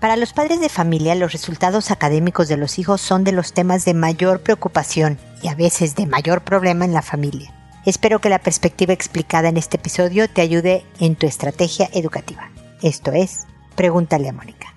Para los padres de familia, los resultados académicos de los hijos son de los temas de mayor preocupación y a veces de mayor problema en la familia. Espero que la perspectiva explicada en este episodio te ayude en tu estrategia educativa. Esto es, pregúntale a Mónica.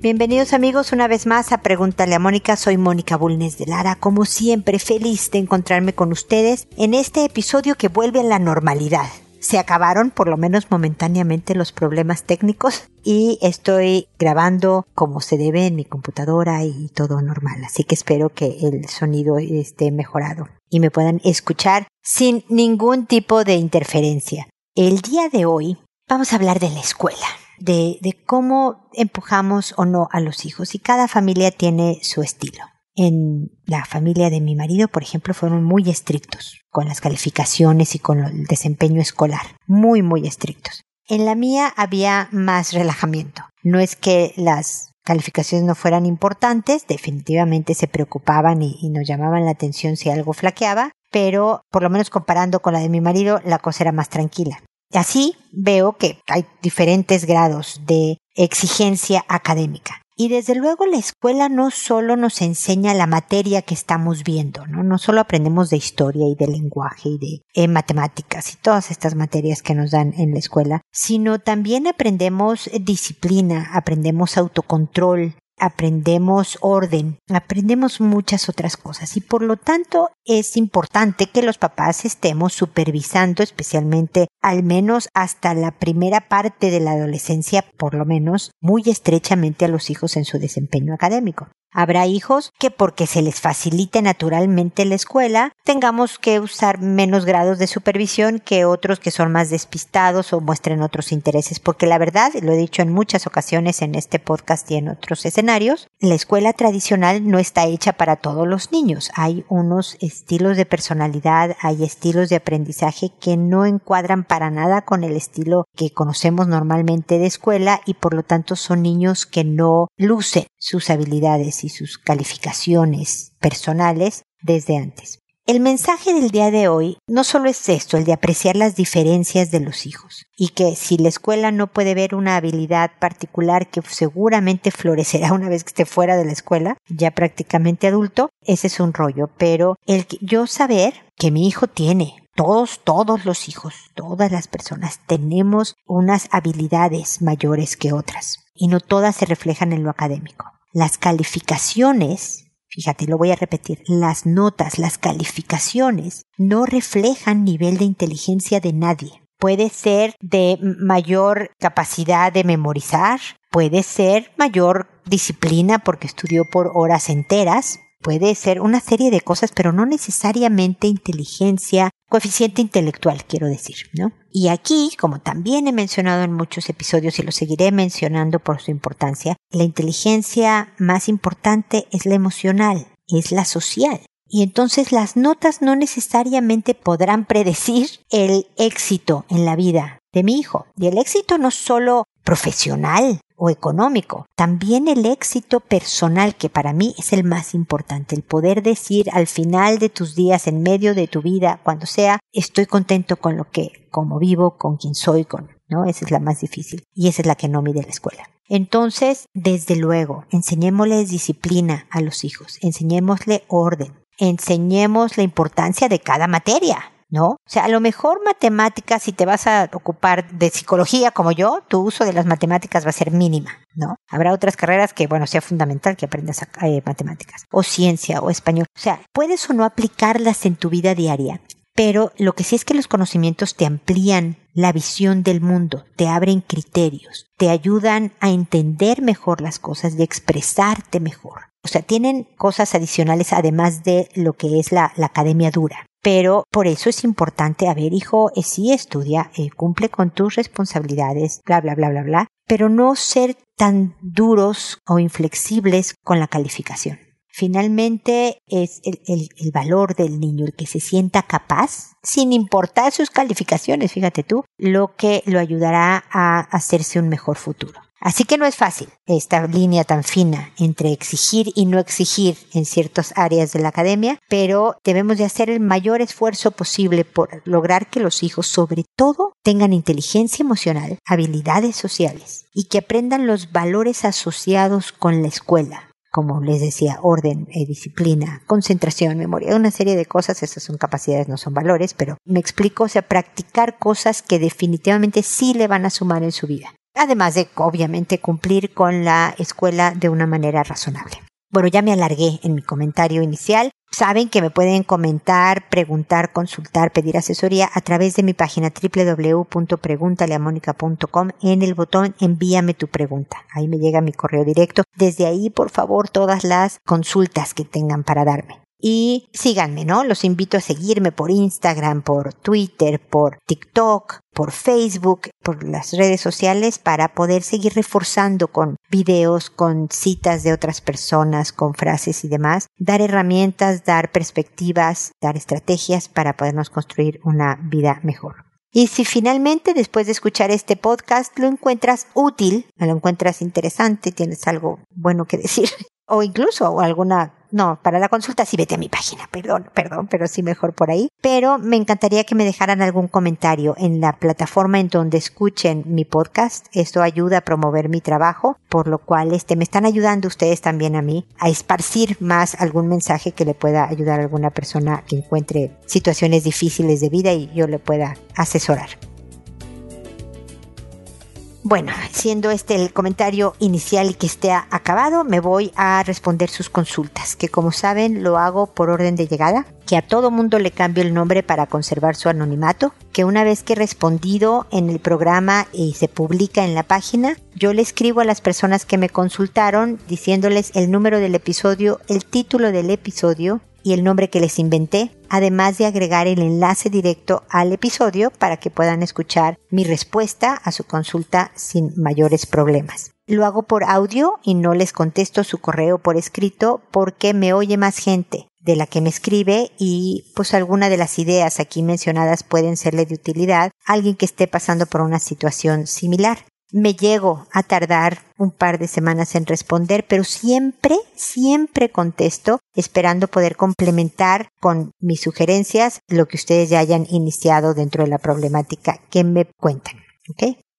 Bienvenidos amigos una vez más a Pregúntale a Mónica. Soy Mónica Bulnes de Lara, como siempre feliz de encontrarme con ustedes en este episodio que vuelve a la normalidad. Se acabaron por lo menos momentáneamente los problemas técnicos y estoy grabando como se debe en mi computadora y todo normal. Así que espero que el sonido esté mejorado y me puedan escuchar sin ningún tipo de interferencia. El día de hoy vamos a hablar de la escuela de, cómo empujamos o no a los hijos y cada familia tiene su estilo. En la familia de mi marido, por ejemplo, fueron muy estrictos con las calificaciones y con el desempeño escolar. Muy, muy estrictos. En la mía había más relajamiento. No es que las calificaciones no fueran importantes, definitivamente se preocupaban y, y, nos llamaban la atención si algo flaqueaba, pero por lo menos comparando con la de mi marido, la cosa era más tranquila. Así veo que hay diferentes grados de exigencia académica. Y desde luego la escuela no solo nos enseña la materia que estamos viendo, ¿no? No solo aprendemos de historia y de lenguaje y de eh, matemáticas y todas estas materias que nos dan en la escuela, sino también aprendemos disciplina, aprendemos autocontrol, aprendemos orden, aprendemos muchas otras cosas y por lo tanto es importante que los papás estemos supervisando especialmente al menos hasta la primera parte de la adolescencia, por lo menos muy estrechamente a los hijos en su desempeño académico. Habrá hijos que porque se les facilite naturalmente la escuela, tengamos que usar menos grados de supervisión que otros que son más despistados o muestren otros intereses, porque la verdad, lo he dicho en muchas ocasiones en este podcast y en otros escenarios, la escuela tradicional no está hecha para todos los niños. Hay unos estilos de personalidad, hay estilos de aprendizaje que no encuadran para nada con el estilo que conocemos normalmente de escuela y por lo tanto son niños que no lucen sus habilidades y sus calificaciones personales desde antes. El mensaje del día de hoy no solo es esto, el de apreciar las diferencias de los hijos, y que si la escuela no puede ver una habilidad particular que seguramente florecerá una vez que esté fuera de la escuela, ya prácticamente adulto, ese es un rollo, pero el que yo saber que mi hijo tiene todos, todos los hijos, todas las personas tenemos unas habilidades mayores que otras y no todas se reflejan en lo académico. Las calificaciones, fíjate, lo voy a repetir, las notas, las calificaciones no reflejan nivel de inteligencia de nadie. Puede ser de mayor capacidad de memorizar, puede ser mayor disciplina porque estudió por horas enteras, puede ser una serie de cosas, pero no necesariamente inteligencia, coeficiente intelectual, quiero decir, ¿no? Y aquí, como también he mencionado en muchos episodios y lo seguiré mencionando por su importancia, la inteligencia más importante es la emocional, es la social. Y entonces las notas no necesariamente podrán predecir el éxito en la vida de mi hijo. Y el éxito no solo profesional o económico, también el éxito personal, que para mí es el más importante, el poder decir al final de tus días, en medio de tu vida, cuando sea, estoy contento con lo que, como vivo, con quien soy, con, ¿no? Esa es la más difícil y esa es la que no mide la escuela. Entonces, desde luego, enseñémosles disciplina a los hijos, enseñémosle orden, enseñemos la importancia de cada materia, ¿no? O sea, a lo mejor matemáticas, si te vas a ocupar de psicología como yo, tu uso de las matemáticas va a ser mínima, ¿no? Habrá otras carreras que, bueno, sea fundamental que aprendas eh, matemáticas, o ciencia, o español. O sea, puedes o no aplicarlas en tu vida diaria, pero lo que sí es que los conocimientos te amplían la visión del mundo, te abren criterios, te ayudan a entender mejor las cosas y expresarte mejor. O sea, tienen cosas adicionales además de lo que es la, la academia dura. Pero por eso es importante, a ver, hijo, eh, sí estudia, eh, cumple con tus responsabilidades, bla, bla, bla, bla, bla, pero no ser tan duros o inflexibles con la calificación. Finalmente es el, valor del niño, el que se sienta capaz, sin importar sus calificaciones, fíjate tú, lo que lo ayudará a hacerse un mejor futuro. Así que no es fácil esta línea tan fina entre exigir y no exigir en ciertas áreas de la academia, pero debemos de hacer el mayor esfuerzo posible por lograr que los hijos sobre todo tengan inteligencia emocional, habilidades sociales y que aprendan los valores asociados con la escuela, como les decía, orden, eh, disciplina, concentración, memoria, una serie de cosas, esas son capacidades, no son valores, pero me explico, o sea, practicar cosas que definitivamente sí le van a sumar en su vida. Además de, obviamente, cumplir con la escuela de una manera razonable. Bueno, ya me alargué en mi comentario inicial. Saben que me pueden comentar, preguntar, consultar, pedir asesoría a través de mi página www.preguntaleamónica.com en el botón envíame tu pregunta. Ahí me llega mi correo directo. Desde ahí, por favor, todas las consultas que tengan para darme. Y síganme, ¿no? Los invito a seguirme por Instagram, por Twitter, por TikTok, por Facebook, por las redes sociales para poder seguir reforzando con videos, con citas de otras personas, con frases y demás, dar herramientas, dar perspectivas, dar estrategias para podernos construir una vida mejor. Y si finalmente después de escuchar este podcast lo encuentras útil, lo encuentras interesante, tienes algo bueno que decir, o incluso alguna no, para la consulta sí vete a mi página, perdón, perdón, pero sí mejor por ahí. Pero me encantaría que me dejaran algún comentario en la plataforma en donde escuchen mi podcast. Esto ayuda a promover mi trabajo, por lo cual este, me están ayudando ustedes también a mí a esparcir más algún mensaje que le pueda ayudar a alguna persona que encuentre situaciones difíciles de vida y yo le pueda asesorar. Bueno, siendo este el comentario inicial y que esté acabado, me voy a responder sus consultas, que como saben lo hago por orden de llegada, que a todo mundo le cambio el nombre para conservar su anonimato, que una vez que he respondido en el programa y se publica en la página, yo le escribo a las personas que me consultaron diciéndoles el número del episodio, el título del episodio y el nombre que les inventé, además de agregar el enlace directo al episodio para que puedan escuchar mi respuesta a su consulta sin mayores problemas. Lo hago por audio y no les contesto su correo por escrito porque me oye más gente de la que me escribe y pues alguna de las ideas aquí mencionadas pueden serle de utilidad a alguien que esté pasando por una situación similar me llego a tardar un par de semanas en responder, pero siempre, siempre contesto, esperando poder complementar con mis sugerencias lo que ustedes ya hayan iniciado dentro de la problemática que me cuentan.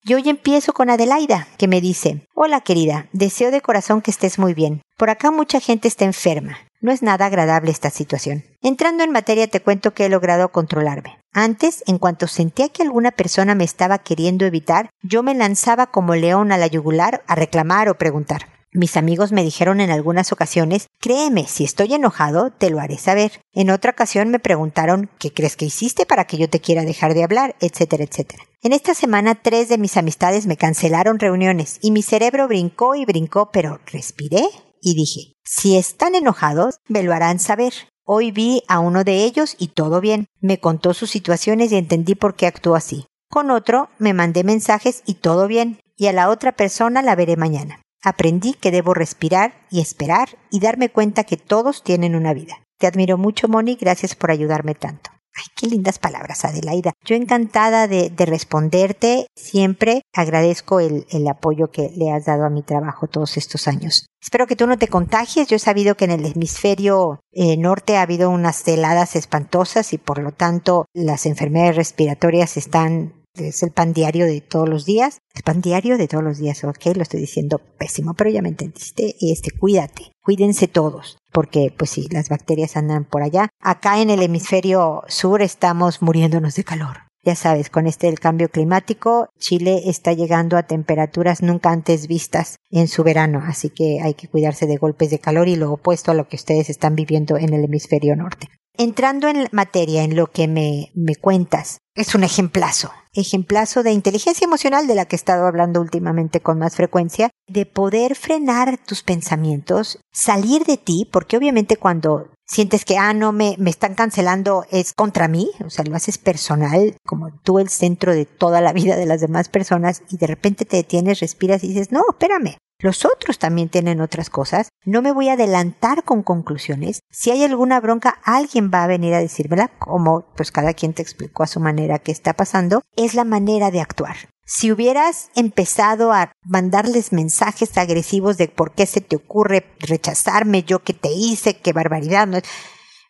Y hoy empiezo con Adelaida, que me dice, Hola querida, deseo de corazón que estés muy bien. Por acá mucha gente está enferma. No es nada agradable esta situación. Entrando en materia te cuento que he logrado controlarme. Antes, en cuanto sentía que alguna persona me estaba queriendo evitar, yo me lanzaba como león a la yugular a reclamar o preguntar. Mis amigos me dijeron en algunas ocasiones, créeme, si estoy enojado, te lo haré saber. En otra ocasión me preguntaron, ¿qué crees que hiciste para que yo te quiera dejar de hablar? etcétera, etcétera. En esta semana tres de mis amistades me cancelaron reuniones y mi cerebro brincó y brincó, pero respiré y dije, si están enojados, me lo harán saber. Hoy vi a uno de ellos y todo bien. Me contó sus situaciones y entendí por qué actuó así. Con otro me mandé mensajes y todo bien, y a la otra persona la veré mañana. Aprendí que debo respirar y esperar y darme cuenta que todos tienen una vida. Te admiro mucho, Moni, gracias por ayudarme tanto. Ay, qué lindas palabras, Adelaida. Yo encantada de, responderte. Siempre agradezco el, apoyo que le has dado a mi trabajo todos estos años. Espero que tú no te contagies. Yo he sabido que en el hemisferio eh, norte ha habido unas heladas espantosas y por lo tanto las enfermedades respiratorias están es el pan diario de todos los días. El pan diario de todos los días, ok, lo estoy diciendo pésimo, pero ya me entendiste. Este, cuídate, cuídense todos, porque pues sí, las bacterias andan por allá. Acá en el hemisferio sur estamos muriéndonos de calor. Ya sabes, con este del cambio climático, Chile está llegando a temperaturas nunca antes vistas en su verano, así que hay que cuidarse de golpes de calor y lo opuesto a lo que ustedes están viviendo en el hemisferio norte. Entrando en materia, en lo que me, me cuentas, es un ejemplazo, ejemplazo de inteligencia emocional de la que he estado hablando últimamente con más frecuencia, de poder frenar tus pensamientos, salir de ti, porque obviamente cuando sientes que, ah, no, me, me están cancelando, es contra mí, o sea, lo haces personal, como tú el centro de toda la vida de las demás personas, y de repente te detienes, respiras y dices, no, espérame, Los otros también tienen otras cosas. No me voy a adelantar con conclusiones. Si hay alguna bronca, alguien va a venir a decírmela, como pues cada quien te explicó a su manera qué está pasando. Es la manera de actuar. Si hubieras empezado a mandarles mensajes agresivos de por qué se te ocurre rechazarme, yo que te hice, qué barbaridad, no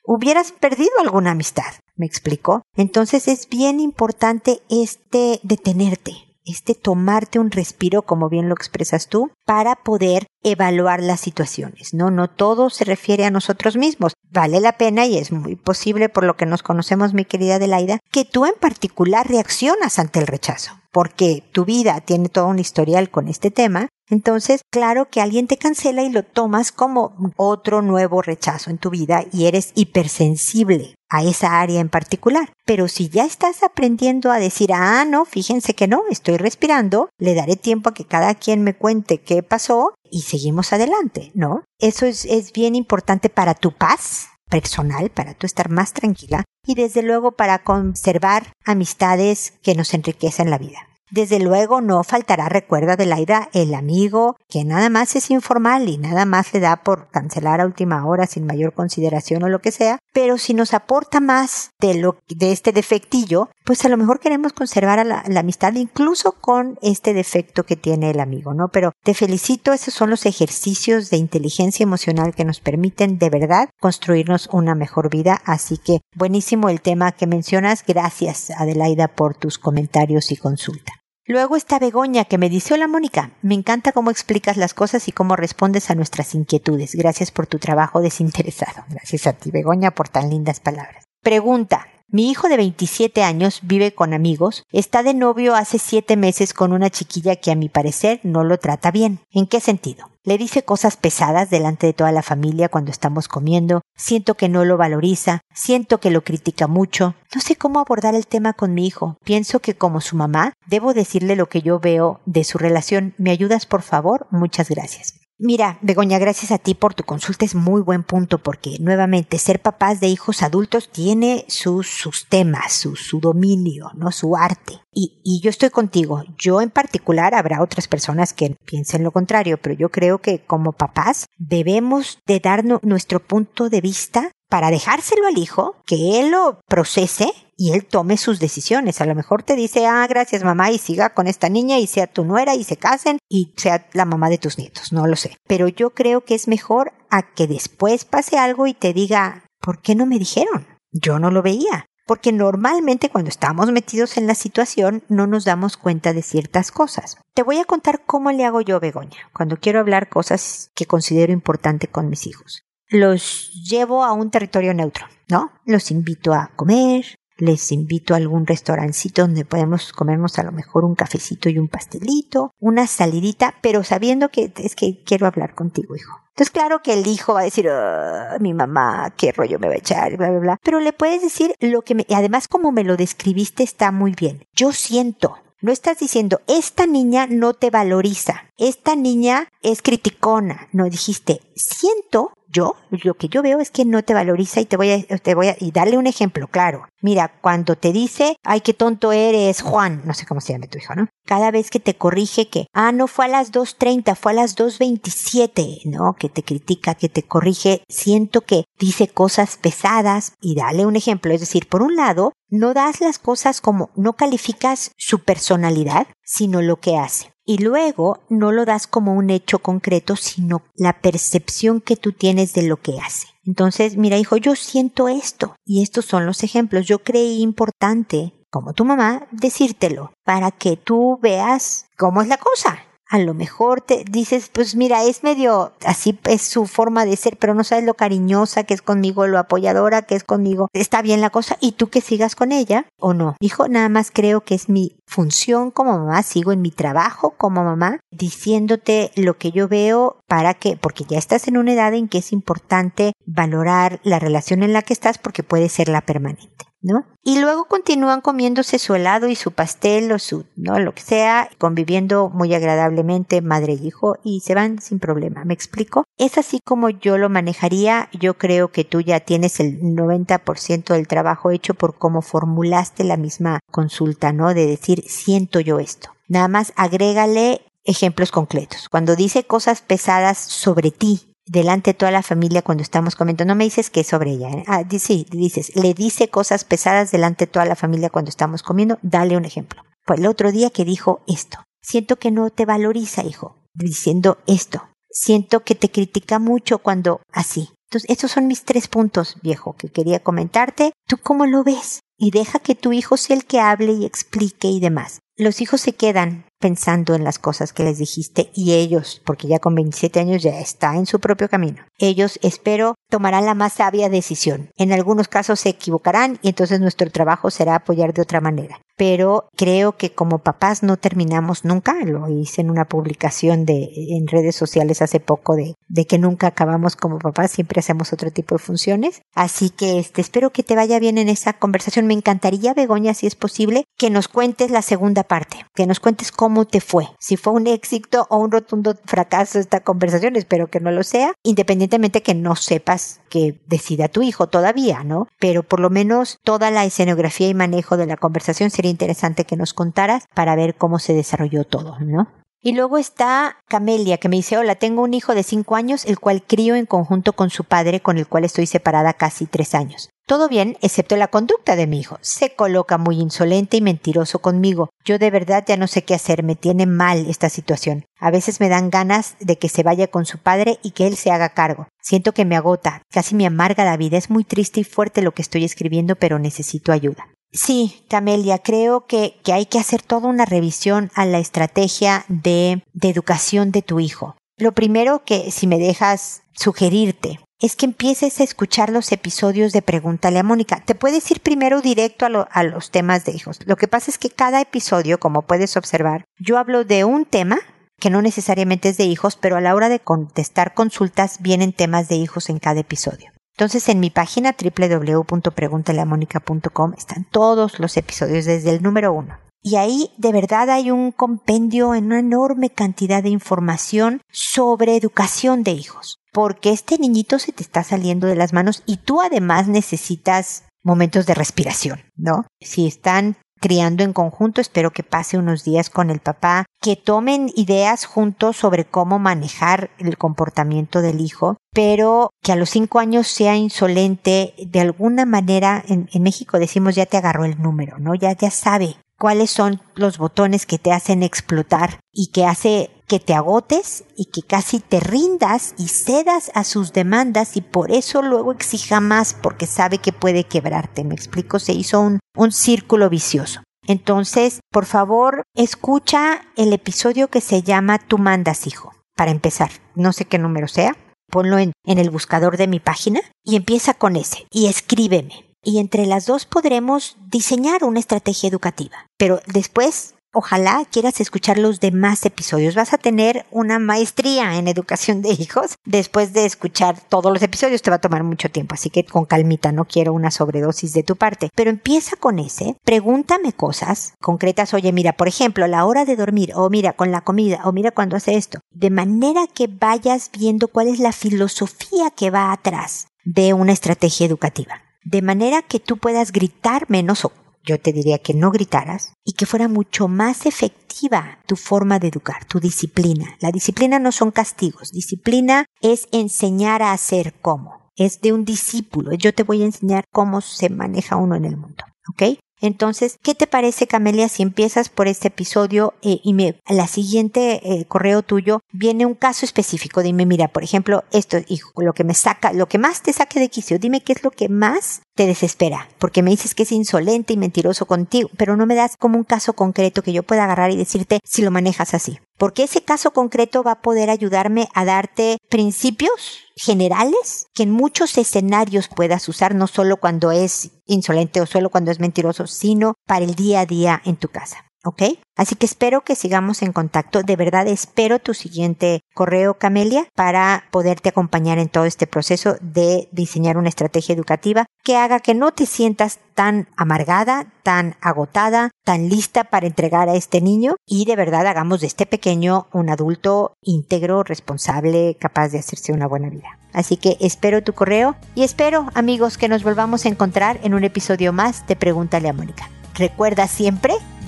hubieras perdido alguna amistad. ¿Me explico? Entonces es bien importante este detenerte, este tomarte un respiro, como bien lo expresas tú, para poder evaluar las situaciones. No, no todo se refiere a nosotros mismos. Vale la pena y es muy posible, por lo que nos conocemos, mi querida Adelaida, que tú en particular reaccionas ante el rechazo, porque tu vida tiene todo un historial con este tema entonces, claro que alguien te cancela y lo tomas como otro nuevo rechazo en tu vida y eres hipersensible a esa área en particular. Pero si ya estás aprendiendo a decir, ah, no, fíjense que no, estoy respirando, le daré tiempo a que cada quien me cuente qué pasó y seguimos adelante, ¿no? Eso es, bien importante para tu paz personal, para tú estar más tranquila y desde luego para conservar amistades que nos enriquecen la vida. Desde luego no faltará recuerdo de Laida el amigo que nada más es informal y nada más le da por cancelar a última hora sin mayor consideración o lo que sea, pero si nos aporta más de lo de este defectillo, pues a lo mejor queremos conservar la, la amistad incluso con este defecto que tiene el amigo, ¿no? Pero te felicito, esos son los ejercicios de inteligencia emocional que nos permiten de verdad construirnos una mejor vida, así que buenísimo el tema que mencionas, gracias Adelaida por tus comentarios y consulta. Luego está Begoña que me dice, hola Mónica, me encanta cómo explicas las cosas y cómo respondes a nuestras inquietudes. Gracias por tu trabajo desinteresado. Gracias a ti, Begoña, por tan lindas palabras. Pregunta, mi hijo de 27 años vive con amigos, está de novio hace 7 meses con una chiquilla que a mi parecer no lo trata bien. ¿En qué sentido? Le dice cosas pesadas delante de toda la familia cuando estamos comiendo, siento que no lo valoriza, siento que lo critica mucho. No sé cómo abordar el tema con mi hijo. Pienso que como su mamá, debo decirle lo que yo veo de su relación. ¿Me ayudas, por favor? Muchas gracias. Mira, Begoña, gracias a ti por tu consulta. Es muy buen punto porque, nuevamente, ser papás de hijos adultos tiene sus, sus temas, su, su dominio, ¿no? Su arte. Y, y yo estoy contigo. Yo en particular, habrá otras personas que piensen lo contrario, pero yo creo que como papás debemos de darnos nuestro punto de vista para dejárselo al hijo, que él lo procese y él tome sus decisiones. A lo mejor te dice, ah, gracias mamá, y siga con esta niña y sea tu nuera y se casen y sea la mamá de tus nietos, no lo sé. Pero yo creo que es mejor a que después pase algo y te diga, ¿por qué no me dijeron? Yo no lo veía. Porque normalmente cuando estamos metidos en la situación no nos damos cuenta de ciertas cosas. Te voy a contar cómo le hago yo, Begoña, cuando quiero hablar cosas que considero importante con mis hijos. Los llevo a un territorio neutro, ¿no? Los invito a comer, les invito a algún restaurancito donde podemos comernos a lo mejor un cafecito y un pastelito, una salidita, pero sabiendo que es que quiero hablar contigo, hijo. Entonces, claro que el hijo va a decir, ah, mi mamá, qué rollo me va a echar, bla, bla, bla. Pero le puedes decir lo que me, y además como me lo describiste está muy bien. Yo siento, no estás diciendo, esta niña no te valoriza, esta niña es criticona. No dijiste, siento yo, lo que yo veo es que no te valoriza y te voy a, te voy a, y darle un ejemplo, claro. Mira, cuando te dice, ay, qué tonto eres, Juan, no sé cómo se llama tu hijo, ¿no? Cada vez que te corrige que, ah, no fue a las 2.30, fue a las 2.27, ¿no? Que te critica, que te corrige, siento que dice cosas pesadas y dale un ejemplo. Es decir, por un lado, no das las cosas como, no calificas su personalidad, sino lo que hace y luego no lo das como un hecho concreto, sino la percepción que tú tienes de lo que hace. Entonces, mira, hijo, yo siento esto y estos son los ejemplos. Yo creí importante, como tu mamá, decírtelo para que tú veas cómo es la cosa a lo mejor te dices, pues mira, es medio, así es su forma de ser, pero no sabes lo cariñosa que es conmigo, lo apoyadora que es conmigo. Está bien la cosa y tú que sigas con ella o no. Hijo, nada más creo que es mi función como mamá, sigo en mi trabajo como mamá, diciéndote lo que yo veo para que, porque ya estás en una edad en que es importante valorar la relación en la que estás porque puede ser la permanente. ¿No? Y luego continúan comiéndose su helado y su pastel o su, ¿no? Lo que sea, conviviendo muy agradablemente madre y hijo y se van sin problema. ¿Me explico? Es así como yo lo manejaría. Yo creo que tú ya tienes el 90% del trabajo hecho por cómo formulaste la misma consulta, ¿no? De decir, siento yo esto. Nada más agrégale ejemplos concretos. Cuando dice cosas pesadas sobre ti, delante de toda la familia cuando estamos comiendo. No me dices que es sobre ella. ¿eh? Ah, sí, dices, le dice cosas pesadas delante de toda la familia cuando estamos comiendo. Dale un ejemplo. Pues el otro día que dijo esto. Siento que no te valoriza, hijo, diciendo esto. Siento que te critica mucho cuando así. Entonces, estos son mis tres puntos, viejo, que quería comentarte. ¿Tú cómo lo ves? Y deja que tu hijo sea el que hable y explique y demás. Los hijos se quedan pensando en las cosas que les dijiste y ellos, porque ya con 27 años ya está en su propio camino. Ellos, espero, tomarán la más sabia decisión. En algunos casos se equivocarán y entonces nuestro trabajo será apoyar de otra manera. Pero creo que como papás no terminamos nunca, lo hice en una publicación de, en redes sociales hace poco de, que nunca acabamos como papás, siempre hacemos otro tipo de funciones. Así que este, espero que te vaya bien en esa conversación. Me encantaría, Begoña, si es posible, que nos cuentes la segunda parte, que nos cuentes cómo cómo te fue, si fue un éxito o un rotundo fracaso esta conversación, espero que no lo sea, independientemente que no sepas que decida tu hijo todavía, ¿no? Pero por lo menos toda la escenografía y manejo de la conversación sería interesante que nos contaras para ver cómo se desarrolló todo, ¿no? Y luego está Camelia, que me dice, hola, tengo un hijo de cinco años, el cual crío en conjunto con su padre, con el cual estoy separada casi tres años. Todo bien, excepto la conducta de mi hijo. Se coloca muy insolente y mentiroso conmigo. Yo de verdad ya no sé qué hacer, me tiene mal esta situación. A veces me dan ganas de que se vaya con su padre y que él se haga cargo. Siento que me agota, casi me amarga la vida. Es muy triste y fuerte lo que estoy escribiendo, pero necesito ayuda. Sí, Camelia, creo que, que, hay que hacer toda una revisión a la estrategia de, de educación de tu hijo. Lo primero que, si me dejas sugerirte, es que empieces a escuchar los episodios de Pregúntale a Mónica. Te puedes ir primero directo a, a, los temas de hijos. Lo que pasa es que cada episodio, como puedes observar, yo hablo de un tema que no necesariamente es de hijos, pero a la hora de contestar consultas vienen temas de hijos en cada episodio. Entonces en mi página www.preguntaleamónica.com están todos los episodios desde el número uno. Y ahí de verdad hay un compendio en una enorme cantidad de información sobre educación de hijos. Porque este niñito se te está saliendo de las manos y tú además necesitas momentos de respiración, ¿no? Si están criando en conjunto. Espero que pase unos días con el papá, que tomen ideas juntos sobre cómo manejar el comportamiento del hijo, pero que a los cinco años sea insolente de alguna manera. En, en México decimos ya te agarró el número, ¿no? Ya, ya sabe cuáles son los botones que te hacen explotar y que hace que te agotes y que casi te rindas y cedas a sus demandas y por eso luego exija más porque sabe que puede quebrarte. Me explico, se hizo un, un círculo vicioso. Entonces, por favor, escucha el episodio que se llama Tú mandas, hijo. Para empezar, no sé qué número sea, ponlo en, en el buscador de mi página y empieza con ese y escríbeme y entre las dos podremos diseñar una estrategia educativa. Pero después Ojalá quieras escuchar los demás episodios. Vas a tener una maestría en educación de hijos después de escuchar todos los episodios. Te va a tomar mucho tiempo, así que con calmita, no quiero una sobredosis de tu parte. Pero empieza con ese, pregúntame cosas concretas. Oye, mira, por ejemplo, la hora de dormir, o mira, con la comida, o mira cuando hace esto. De manera que vayas viendo cuál es la filosofía que va atrás de una estrategia educativa de manera que tú puedas gritar menos o yo te diría que no gritaras y que fuera mucho más efectiva tu forma de educar, tu disciplina. La disciplina no son castigos, disciplina es enseñar a hacer cómo. Es de un discípulo. Yo te voy a enseñar cómo se maneja uno en el mundo. ¿Ok? Entonces, ¿qué te parece, Camelia, si empiezas por este episodio eh, y me, la siguiente eh, correo tuyo viene un caso específico? Dime, mira, por ejemplo, esto, hijo, lo que me saca, lo que más te saque de quicio, dime qué es lo que más te desespera, porque me dices que es insolente y mentiroso contigo, pero no me das como un caso concreto que yo pueda agarrar y decirte si lo manejas así. Porque ese caso concreto va a poder ayudarme a darte principios generales que en muchos escenarios puedas usar, no solo cuando es insolente o solo cuando es mentiroso, sino para el día a día en tu casa. ¿Ok? Así que espero que sigamos en contacto. De verdad espero tu siguiente correo, Camelia, para poderte acompañar en todo este proceso de diseñar una estrategia educativa que haga que no te sientas tan amargada, tan agotada, tan lista para entregar a este niño y de verdad hagamos de este pequeño un adulto íntegro, responsable, capaz de hacerse una buena vida. Así que espero tu correo y espero, amigos, que nos volvamos a encontrar en un episodio más de Pregúntale a Mónica. Recuerda siempre,